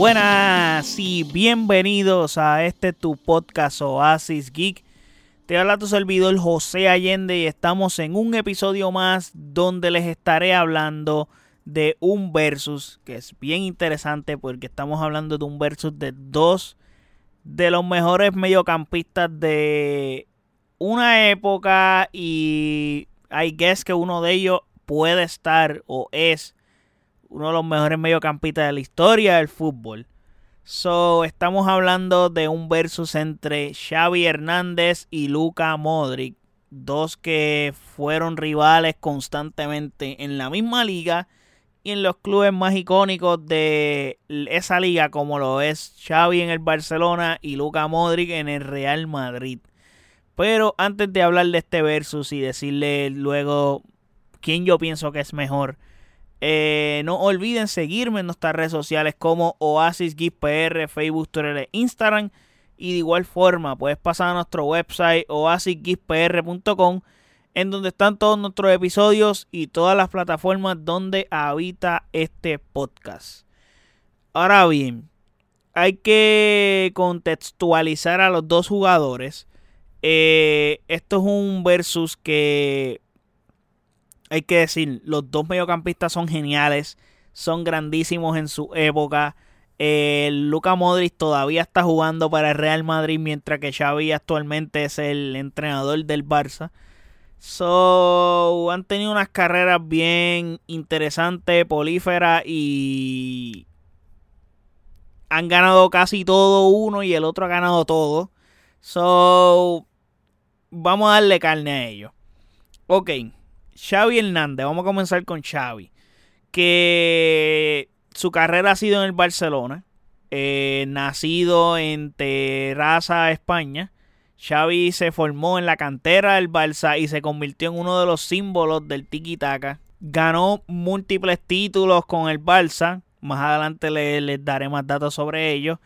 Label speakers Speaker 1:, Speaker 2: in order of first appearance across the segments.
Speaker 1: Buenas y bienvenidos a este tu podcast Oasis Geek. Te habla tu servidor José Allende y estamos en un episodio más donde les estaré hablando de un versus que es bien interesante porque estamos hablando de un versus de dos de los mejores mediocampistas de una época y I guess que uno de ellos puede estar o es uno de los mejores mediocampistas de la historia del fútbol. So, estamos hablando de un versus entre Xavi Hernández y Luca Modric, dos que fueron rivales constantemente en la misma liga y en los clubes más icónicos de esa liga como lo es Xavi en el Barcelona y Luca Modric en el Real Madrid. Pero antes de hablar de este versus y decirle luego quién yo pienso que es mejor, eh, no olviden seguirme en nuestras redes sociales como Oasis Facebook, Twitter e Instagram. Y de igual forma, puedes pasar a nuestro website oasisgispr.com en donde están todos nuestros episodios y todas las plataformas donde habita este podcast. Ahora bien, hay que contextualizar a los dos jugadores. Eh, esto es un versus que hay que decir, los dos mediocampistas son geniales, son grandísimos en su época. Eh, Luca Modric todavía está jugando para el Real Madrid, mientras que Xavi actualmente es el entrenador del Barça. So, han tenido unas carreras bien interesantes, políferas y han ganado casi todo uno y el otro ha ganado todo. So, vamos a darle carne a ellos. Ok, Xavi Hernández, vamos a comenzar con Xavi, que su carrera ha sido en el Barcelona, eh, nacido en Terraza, España. Xavi se formó en la cantera del Barça y se convirtió en uno de los símbolos del tiki-taka. Ganó múltiples títulos con el Barça. Más adelante les, daré más datos sobre ello.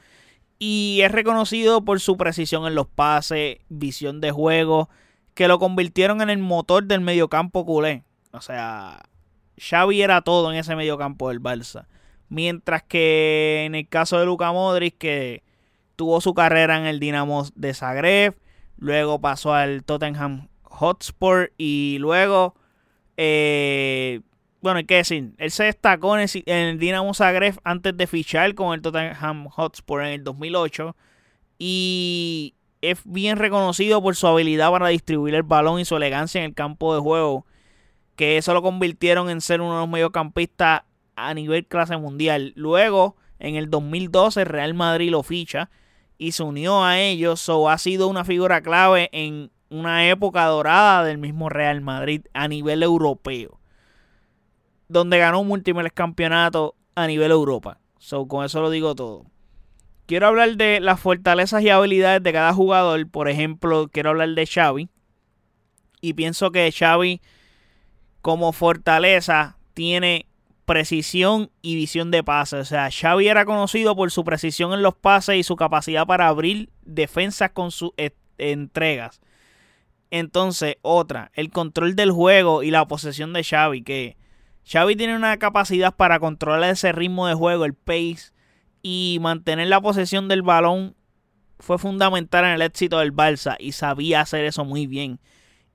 Speaker 1: Y es reconocido por su precisión en los pases, visión de juego, que lo convirtieron en el motor del mediocampo culé. O sea, Xavi era todo en ese mediocampo del Barça. Mientras que en el caso de Luka Modric, que tuvo su carrera en el Dinamo de Zagreb, luego pasó al Tottenham Hotspur y luego, eh, bueno, hay que decir, él se destacó en el, en el Dinamo Zagreb antes de fichar con el Tottenham Hotspur en el 2008 y es bien reconocido por su habilidad para distribuir el balón y su elegancia en el campo de juego, que eso lo convirtieron en ser uno de los mediocampistas a nivel clase mundial. Luego, en el 2012, Real Madrid lo ficha y se unió a ellos, so ha sido una figura clave en una época dorada del mismo Real Madrid a nivel europeo, donde ganó múltiples campeonatos a nivel Europa. So, con eso lo digo todo. Quiero hablar de las fortalezas y habilidades de cada jugador. Por ejemplo, quiero hablar de Xavi. Y pienso que Xavi como fortaleza tiene precisión y visión de pase. O sea, Xavi era conocido por su precisión en los pases y su capacidad para abrir defensas con sus entregas. Entonces, otra, el control del juego y la posesión de Xavi, que Xavi tiene una capacidad para controlar ese ritmo de juego, el pace, y mantener la posesión del balón fue fundamental en el éxito del Barça y sabía hacer eso muy bien.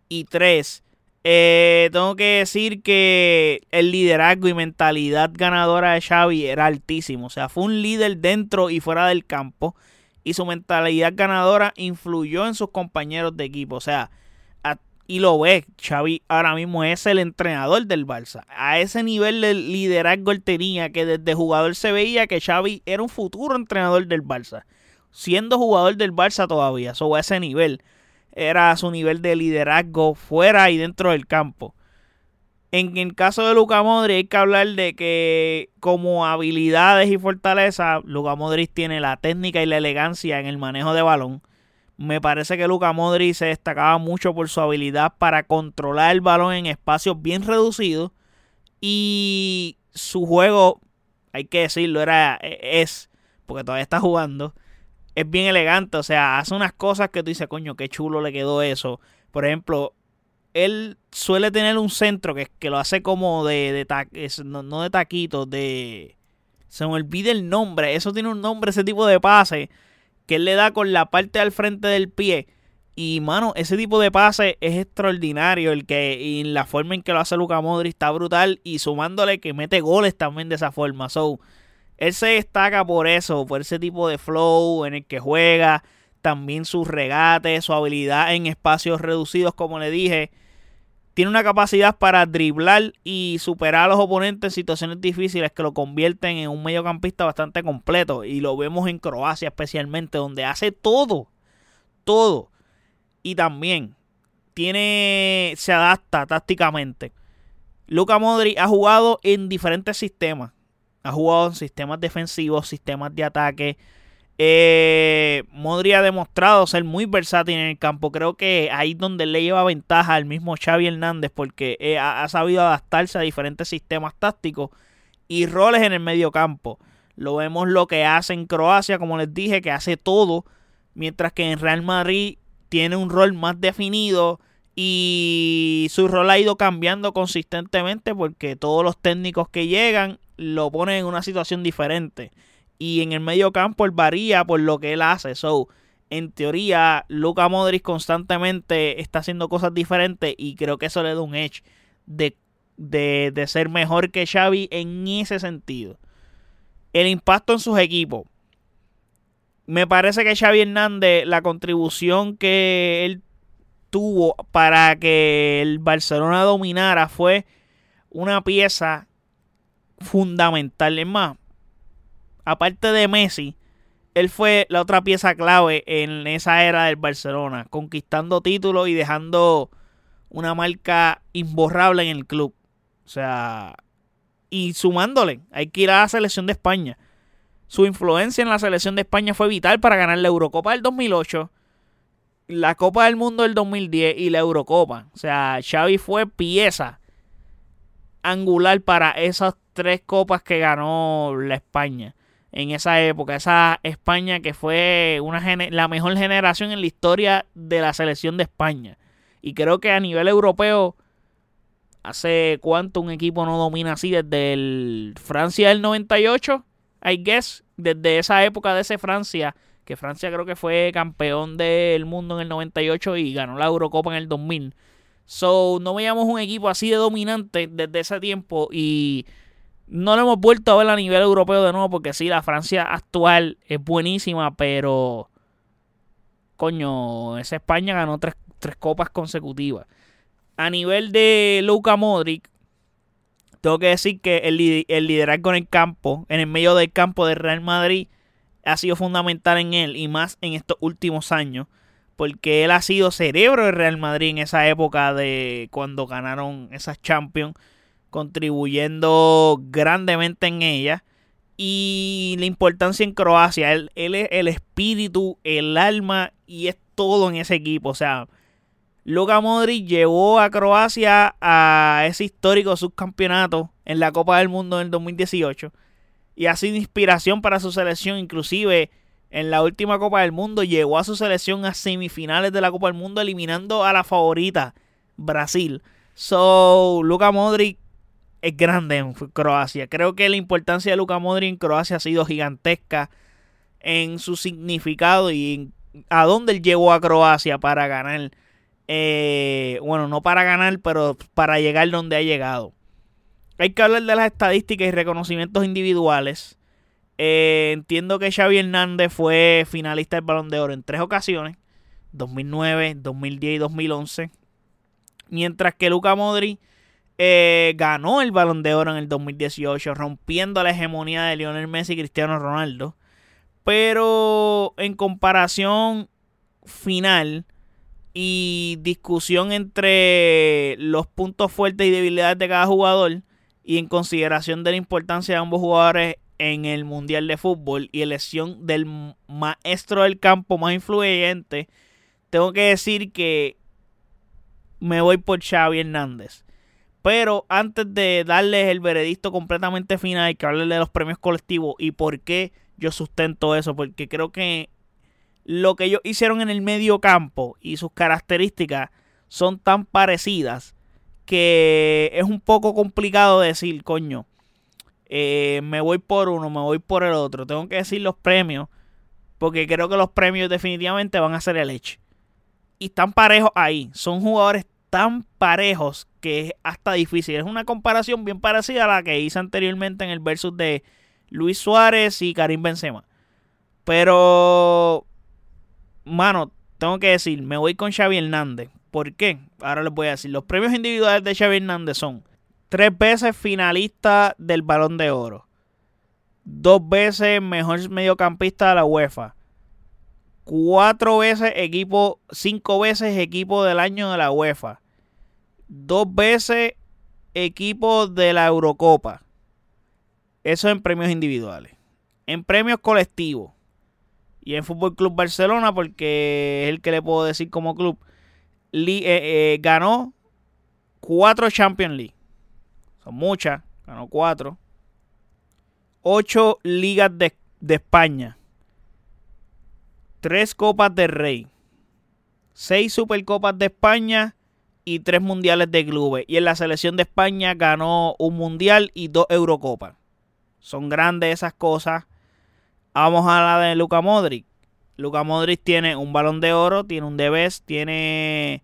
Speaker 1: Y tres, eh, tengo que decir que el liderazgo y mentalidad ganadora de Xavi era altísimo. O sea, fue un líder dentro y fuera del campo. Y su mentalidad ganadora influyó en sus compañeros de equipo. O sea, y lo ve, Xavi ahora mismo es el entrenador del Barça. A ese nivel de liderazgo él tenía que desde jugador se veía que Xavi era un futuro entrenador del Barça. Siendo jugador del Barça todavía, so, a ese nivel. Era su nivel de liderazgo fuera y dentro del campo. En el caso de Luca Modric hay que hablar de que como habilidades y fortaleza, Luca Modric tiene la técnica y la elegancia en el manejo de balón me parece que Luca Modric se destacaba mucho por su habilidad para controlar el balón en espacios bien reducidos. Y su juego, hay que decirlo, era, e, es, porque todavía está jugando, es bien elegante. O sea, hace unas cosas que tú dices, coño, qué chulo le quedó eso. Por ejemplo, él suele tener un centro que, que lo hace como de, de no, de taquitos, de Se me olvida el nombre. Eso tiene un nombre, ese tipo de pase. Que él le da con la parte al frente del pie. Y, mano, ese tipo de pase es extraordinario. El que, y la forma en que lo hace Luca Modric está brutal. Y sumándole que mete goles también de esa forma. So, él se destaca por eso, por ese tipo de flow en el que juega. También sus regates, su habilidad en espacios reducidos, como le dije tiene una capacidad para driblar y superar a los oponentes en situaciones difíciles que lo convierten en un mediocampista bastante completo. Y lo vemos en Croacia especialmente, donde hace todo. Todo. Y también tiene. se adapta tácticamente. Luka Modric ha jugado en diferentes sistemas. Ha jugado en sistemas defensivos, sistemas de ataque eh, Modri ha demostrado ser muy versátil en el campo. Creo que ahí es donde le lleva ventaja al mismo Xavi Hernández porque eh, ha, sabido adaptarse a diferentes sistemas tácticos y roles en el medio campo. Lo vemos lo que hace en Croacia, como les dije, que hace todo, mientras que en Real Madrid tiene un rol más definido y su rol ha ido cambiando consistentemente porque todos los técnicos que llegan lo ponen en una situación diferente y en el medio campo él varía por lo que él hace. So, en teoría, Luka Modric constantemente está haciendo cosas diferentes y creo que eso le da un edge de, de, ser mejor que Xavi en ese sentido. El impacto en sus equipos. Me parece que Xavi Hernández, la contribución que él tuvo para que el Barcelona dominara fue una pieza fundamental. Es más, aparte de Messi, él fue la otra pieza clave en esa era del Barcelona, conquistando títulos y dejando una marca imborrable en el club. O sea, y sumándole, hay que ir a la selección de España. Su influencia en la selección de España fue vital para ganar la Eurocopa del 2008, la Copa del Mundo del 2010 y la Eurocopa. O sea, Xavi fue pieza angular para esas tres copas que ganó la España en esa época, esa España que fue una la mejor generación en la historia de la selección de España. Y creo que a nivel europeo, hace cuánto un equipo no domina así desde el Francia del 98, I guess, desde esa época de ese Francia, que Francia creo que fue campeón del mundo en el 98 y ganó la Eurocopa en el 2000. So, no veíamos un equipo así de dominante desde ese tiempo y no lo hemos vuelto a ver a nivel europeo de nuevo porque sí, la Francia actual es buenísima, pero coño, esa España ganó tres, copas consecutivas. A nivel de Luka Modric, tengo que decir que el, el liderazgo en el campo, en el medio del campo de Real Madrid, ha sido fundamental en él y más en estos últimos años, porque él ha sido cerebro de Real Madrid en esa época de cuando ganaron esas Champions contribuyendo grandemente en ella. Y la importancia en Croacia, él, es el espíritu, el alma y es todo en ese equipo. O sea, Luka Modric llevó a Croacia a ese histórico subcampeonato en la Copa del Mundo en 2018 y ha sido inspiración para su selección. Inclusive en la última Copa del Mundo llegó a su selección a semifinales de la Copa del Mundo eliminando a la favorita Brasil. So, Luka Modric es grande en Croacia. Creo que la importancia de Luka Modric en Croacia ha sido gigantesca en su significado y a dónde él llegó a Croacia para ganar. Eh, bueno, no para ganar, pero para llegar donde ha llegado. Hay que hablar de las estadísticas y reconocimientos individuales. Eh, entiendo que Xavi Hernández fue finalista del Balón de Oro en tres ocasiones. 2009, 2010 y 2011. Mientras que Luka Modric eh, ganó el balón de oro en el 2018, rompiendo la hegemonía de Lionel Messi y Cristiano Ronaldo. Pero en comparación final y discusión entre los puntos fuertes y debilidades de cada jugador y en consideración de la importancia de ambos jugadores en el Mundial de Fútbol y elección del maestro del campo más influyente, tengo que decir que me voy por Xavi Hernández. Pero antes de darles el veredicto completamente final, que hablarles de los premios colectivos y por qué yo sustento eso. Porque creo que lo que ellos hicieron en el medio campo y sus características son tan parecidas que es un poco complicado decir, coño, eh, me voy por uno, me voy por el otro. Tengo que decir los premios, porque creo que los premios definitivamente van a ser el hecho. Y están parejos ahí. Son jugadores tan parejos que es hasta difícil. Es una comparación bien parecida a la que hice anteriormente en el versus de Luis Suárez y Karim Benzema. Pero, mano, tengo que decir, me voy con Xavi Hernández. ¿Por qué? Ahora les voy a decir. Los premios individuales de Xavi Hernández son tres veces finalista del Balón de Oro, dos veces mejor mediocampista de la UEFA, cuatro veces equipo, cinco veces equipo del año de la UEFA, dos veces equipo de la Eurocopa. Eso en premios individuales. En premios colectivos. Y en Fútbol Club Barcelona, porque es el que le puedo decir como club, eh, eh, ganó cuatro Champions League. Son muchas, ganó cuatro. Ocho ligas de, de España. Tres Copas de Rey. Seis Supercopas de España y tres mundiales de clubes. Y en la selección de España ganó un mundial y dos Eurocopas. Son grandes esas cosas. Vamos a la de Luca Modric. Luca Modric tiene un balón de oro, tiene un Debes, tiene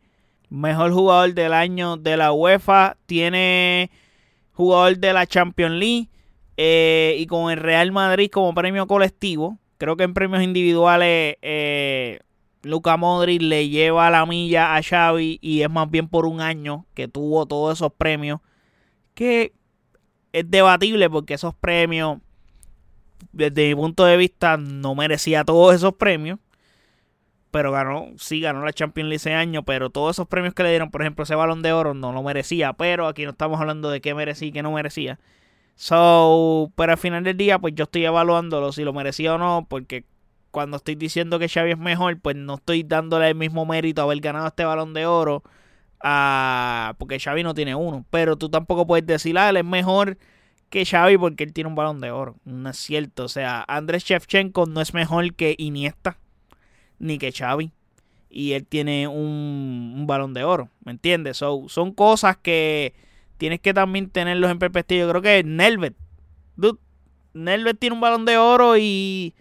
Speaker 1: mejor jugador del año de la UEFA, tiene jugador de la Champions League eh, y con el Real Madrid como premio colectivo. Creo que en premios individuales eh, Luca Modric le lleva la milla a Xavi y es más bien por un año que tuvo todos esos premios que es debatible porque esos premios desde mi punto de vista no merecía todos esos premios pero ganó, sí ganó la Champions League ese año, pero todos esos premios que le dieron, por ejemplo, ese balón de oro no lo merecía, pero aquí no estamos hablando de qué merecía y qué no merecía. So, pero al final del día, pues yo estoy evaluándolo si lo merecía o no, porque cuando estoy diciendo que Xavi es mejor, pues no estoy dándole el mismo mérito a haber ganado este balón de oro, a, porque Xavi no tiene uno. Pero tú tampoco puedes decir, ah, él es mejor que Xavi porque él tiene un balón de oro. No es cierto. O sea, Andrés Shevchenko no es mejor que Iniesta ni que Xavi. Y él tiene un, balón de oro. ¿Me entiendes? son cosas que tienes que también tenerlos en perspectiva. Creo que Nelvet. Dude, Nelvet tiene un balón de oro y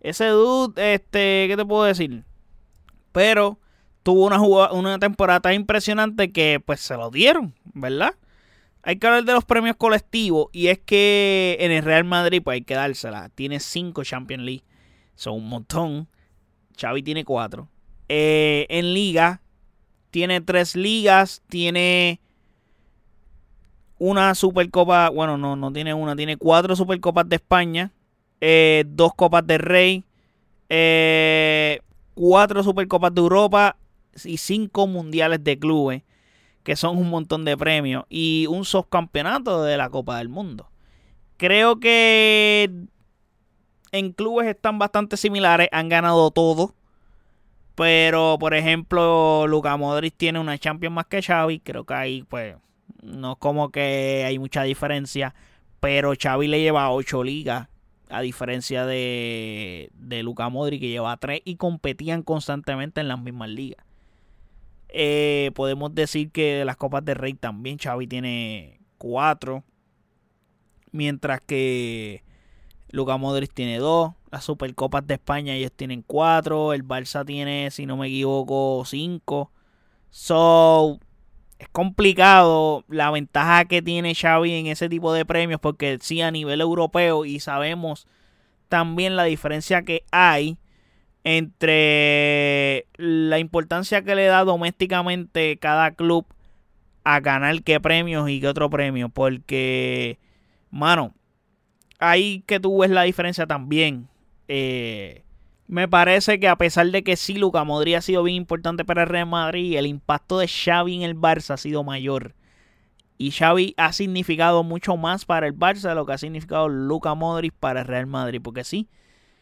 Speaker 1: ese dude, este, ¿qué te puedo decir? Pero tuvo una, una temporada impresionante que pues se lo dieron, ¿verdad? Hay que hablar de los premios colectivos y es que en el Real Madrid pues hay que dársela. Tiene cinco Champions League. Son un montón. Xavi tiene cuatro. Eh, en liga tiene tres ligas. Tiene una Supercopa. Bueno, no, no tiene una. Tiene cuatro Supercopas de España. Eh, dos Copas de Rey, eh, cuatro Supercopas de Europa y cinco Mundiales de Clubes, que son un montón de premios, y un subcampeonato de la Copa del Mundo. Creo que en clubes están bastante similares, han ganado todo. Pero, por ejemplo, Luka Modric tiene una Champions más que Xavi. Creo que ahí, pues, no es como que hay mucha diferencia. Pero Xavi le lleva ocho ligas a diferencia de, de Luka Modric que lleva tres y competían constantemente en las mismas ligas. Eh, podemos decir que las Copas de Rey también Xavi tiene cuatro, mientras que Luka Modric tiene dos. Las Supercopas de España ellos tienen cuatro. El Barça tiene, si no me equivoco, cinco. So, es complicado la ventaja que tiene Xavi en ese tipo de premios porque sí a nivel europeo y sabemos también la diferencia que hay entre la importancia que le da domésticamente cada club a ganar qué premios y qué otro premio porque mano ahí que tú ves la diferencia también eh, me parece que a pesar de que sí, Luca Modric ha sido bien importante para el Real Madrid, el impacto de Xavi en el Barça ha sido mayor. Y Xavi ha significado mucho más para el Barça de lo que ha significado Luca Modric para el Real Madrid. Porque sí,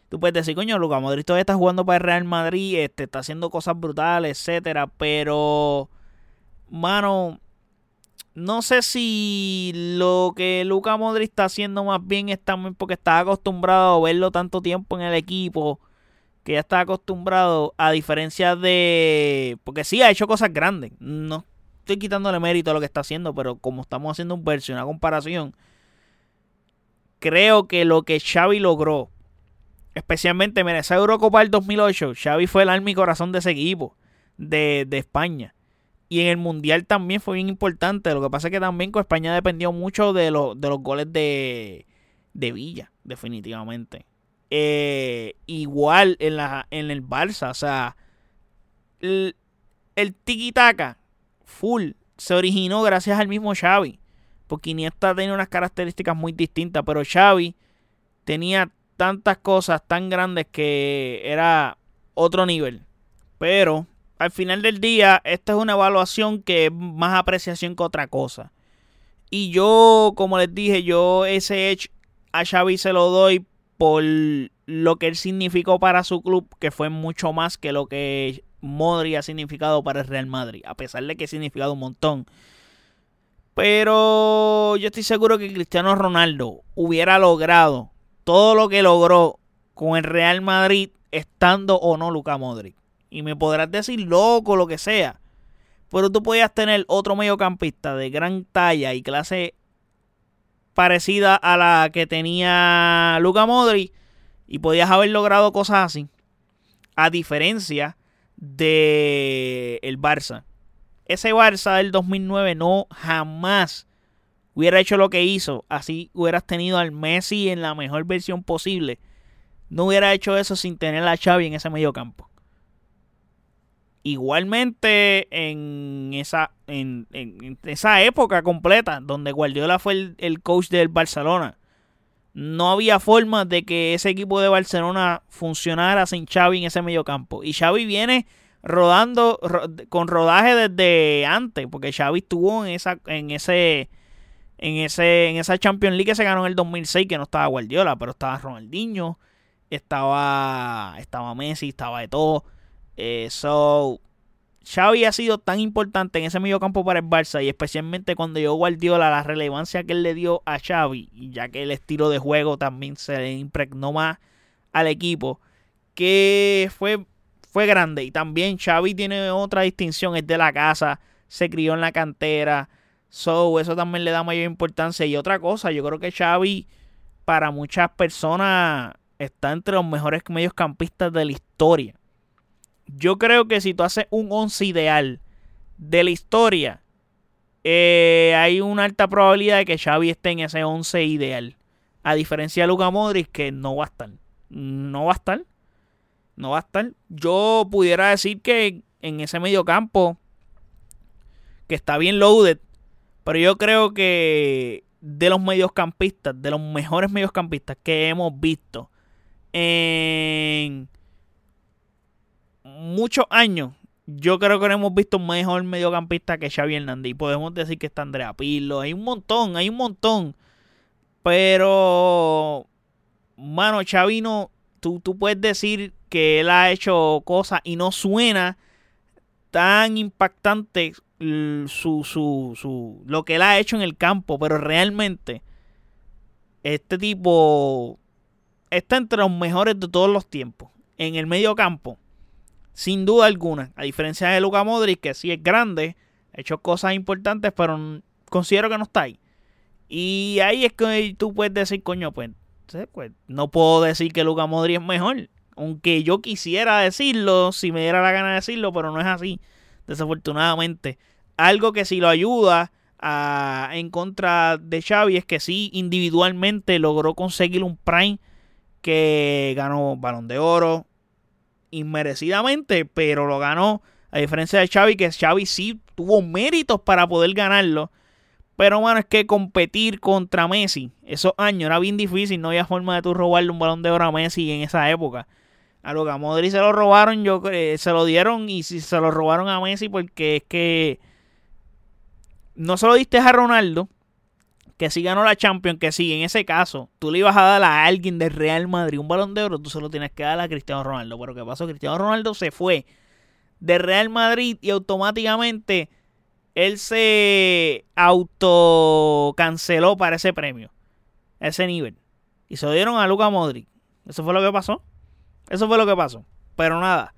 Speaker 1: tú puedes decir, coño, Luca Modric todavía está jugando para el Real Madrid, este, está haciendo cosas brutales, etcétera. Pero, mano, no sé si lo que Luca Modric está haciendo más bien es también porque está acostumbrado a verlo tanto tiempo en el equipo que ya está acostumbrado, a diferencia de. Porque sí, ha hecho cosas grandes. No estoy quitándole mérito a lo que está haciendo, pero como estamos haciendo un verso, una comparación, creo que lo que Xavi logró, especialmente en esa Eurocopa del 2008, Xavi fue el alma y corazón de ese equipo de, de España. Y en el Mundial también fue bien importante. Lo que pasa es que también con España dependió mucho de, de los goles de, de Villa, definitivamente. Eh, igual en, la, en el Barça, o sea, el, el tiki-taka full se originó gracias al mismo Xavi. Porque Iniesta tenía unas características muy distintas, pero Xavi tenía tantas cosas tan grandes que era otro nivel. Pero al final del día, esta es una evaluación que es más apreciación que otra cosa. Y yo, como les dije, yo ese Edge a Xavi se lo doy por lo que él significó para su club, que fue mucho más que lo que Modri ha significado para el Real Madrid, a pesar de que ha significado un montón. Pero yo estoy seguro que Cristiano Ronaldo hubiera logrado todo lo que logró con el Real Madrid estando o no Luca Modric. Y me podrás decir loco, lo que sea. Pero tú podías tener otro mediocampista de gran talla y clase parecida a la que tenía Luca Modri y podías haber logrado cosas así. A diferencia de el Barça. Ese Barça del 2009 no jamás hubiera hecho lo que hizo. Así hubieras tenido al Messi en la mejor versión posible. No hubiera hecho eso sin tener a Xavi en ese medio campo. Igualmente en esa, en, esa época completa donde Guardiola fue el, coach del Barcelona, no había forma de que ese equipo de Barcelona funcionara sin Xavi en ese medio campo. Y Xavi viene rodando con rodaje desde antes, porque Xavi estuvo en esa, en ese, en ese, en esa Champions League que se ganó en el 2006, que no estaba Guardiola, pero estaba Ronaldinho, estaba, estaba Messi, estaba de todo. Eh, so, Xavi ha sido tan importante en ese medio campo para el Barça y especialmente cuando llegó Guardiola, la relevancia que él le dio a Xavi, ya que el estilo de juego también se le impregnó más al equipo, que fue, fue grande. Y también Xavi tiene otra distinción, es de la casa, se crió en la cantera, so, eso también le da mayor importancia. Y otra cosa, yo creo que Xavi para muchas personas está entre los mejores mediocampistas de la historia yo creo que si tú haces un 11 ideal de la historia, eh, hay una alta probabilidad de que Xavi esté en ese 11 ideal. A diferencia de Luka Modric, que no va a estar. No va a estar. No va a estar. Yo pudiera decir que en ese medio campo, que está bien loaded, pero yo creo que de los mediocampistas, de los mejores mediocampistas que hemos visto en muchos años, yo creo que no hemos visto un mejor mediocampista que Xavi Hernández. Y podemos decir que está Andrea Pirlo. Hay un montón, hay un montón. Pero, mano, Xavi no. Tú, tú puedes decir que él ha hecho cosas y no suena tan impactante su, su, su, lo que él ha hecho en el campo. Pero realmente, este tipo está entre los mejores de todos los tiempos. En el medio campo sin duda alguna. A diferencia de Luka Modric, que sí es grande, ha hecho cosas importantes, pero considero que no está ahí. Y ahí es que tú puedes decir, coño, pues, pues no puedo decir que Luka Modric es mejor. Aunque yo quisiera decirlo, si me diera la gana de decirlo, pero no es así, desafortunadamente. Algo que sí lo ayuda a, en contra de Xavi es que sí, individualmente logró conseguir un Prime que ganó Balón de Oro, inmerecidamente, pero lo ganó. A diferencia de Xavi, que Xavi sí tuvo méritos para poder ganarlo. Pero bueno, es que competir contra Messi esos años era bien difícil. No había forma de tú robarle un balón de oro a Messi en esa época. A lo que a Modri se lo robaron, yo se lo dieron y si se lo robaron a Messi porque es que no se lo diste a Ronaldo, que sí ganó la Champions, que sí, en ese caso, tú le ibas a dar a alguien del Real Madrid un balón de oro, tú se lo tienes que dar a Cristiano Ronaldo. Pero ¿qué pasó? Cristiano Ronaldo se fue de Real Madrid y automáticamente él se autocanceló para ese premio, ese nivel. Y se lo dieron a Luca Modric. Eso fue lo que pasó. Eso fue lo que pasó. Pero nada,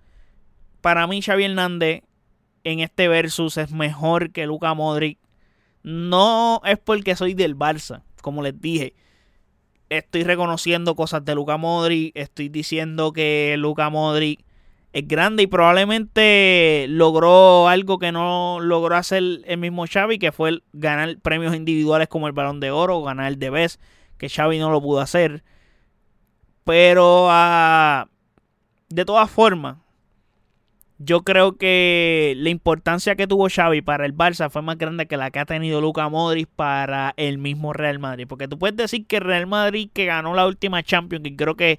Speaker 1: para mí Xavi Hernández en este versus es mejor que Luca Modric no es porque soy del Barça, como les dije. estoy reconociendo cosas de Luca Modric, estoy diciendo que Luca Modric es grande y probablemente logró algo que no logró hacer el mismo Xavi, que fue ganar premios individuales como el Balón de Oro, ganar el de Best, que Xavi no lo pudo hacer. Pero ah, de todas formas, yo creo que la importancia que tuvo Xavi para el Barça fue más grande que la que ha tenido Luca Modric para el mismo Real Madrid. Porque tú puedes decir que Real Madrid que ganó la última Champions, que creo que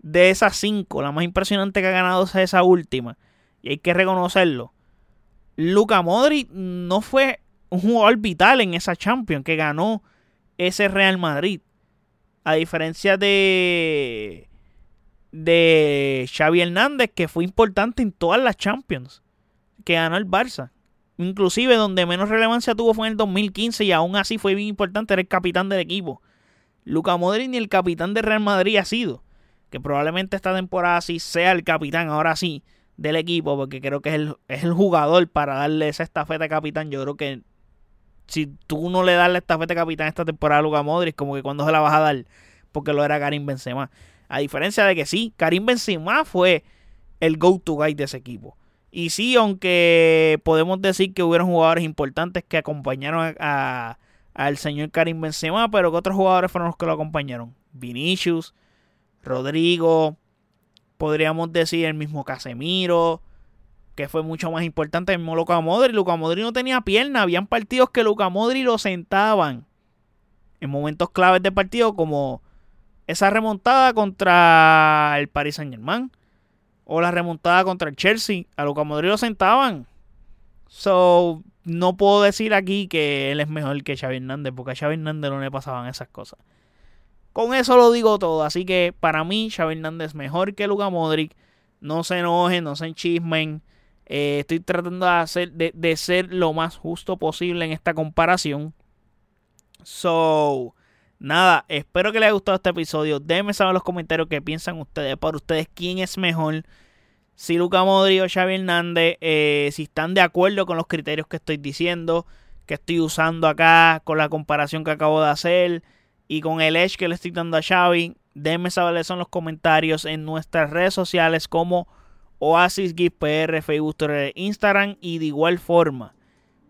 Speaker 1: de esas cinco, la más impresionante que ha ganado es esa última. Y hay que reconocerlo. Luca Modric no fue un jugador vital en esa Champions que ganó ese Real Madrid. A diferencia de de Xavi Hernández, que fue importante en todas las Champions que ganó el Barça. Inclusive donde menos relevancia tuvo fue en el 2015 y aún así fue bien importante, era el capitán del equipo. Luca Modric ni el capitán de Real Madrid ha sido. Que probablemente esta temporada sí sea el capitán, ahora sí, del equipo, porque creo que es el, es el jugador para darle esa estafeta de capitán. Yo creo que si tú no le das la estafeta de capitán esta temporada a Luca Modric, como que cuando se la vas a dar, porque lo era Karim Benzema. A diferencia de que sí, Karim Benzema fue el go-to guy de ese equipo. Y sí, aunque podemos decir que hubieron jugadores importantes que acompañaron al señor Karim Benzema, pero que otros jugadores fueron los que lo acompañaron. Vinicius, Rodrigo, podríamos decir el mismo Casemiro, que fue mucho más importante el mismo Luca Modri. Luca Modri no tenía pierna, habían partidos que Luca Modri lo sentaban en momentos claves del partido como esa remontada contra el Paris Saint Germain o la remontada contra el Chelsea, a Luca Modric lo sentaban. So, no puedo decir aquí que él es mejor que Xavi Hernández, porque a Xavi Hernández no le pasaban esas cosas. Con eso lo digo todo, así que para mí Xavi Hernández es mejor que Luca Modric. No se enojen, no se enchismen. Eh, estoy tratando de, hacer, de, de ser lo más justo posible en esta comparación. So, Nada, espero que les haya gustado este episodio. Déjenme saber en los comentarios qué piensan ustedes. Para ustedes, ¿quién es mejor? Si Luca Modri o Xavi Hernández. Eh, si están de acuerdo con los criterios que estoy diciendo. Que estoy usando acá. Con la comparación que acabo de hacer. Y con el edge que le estoy dando a Xavi. Déjenme saber eso en los comentarios. En nuestras redes sociales como Oasis PR, Facebook, Twitter, Instagram. Y de igual forma.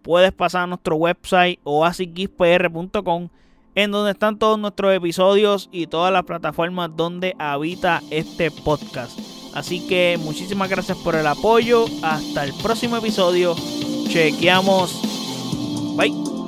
Speaker 1: Puedes pasar a nuestro website oasisgispr.com en donde están todos nuestros episodios y todas las plataformas donde habita este podcast. Así que muchísimas gracias por el apoyo. Hasta el próximo episodio. Chequeamos. Bye.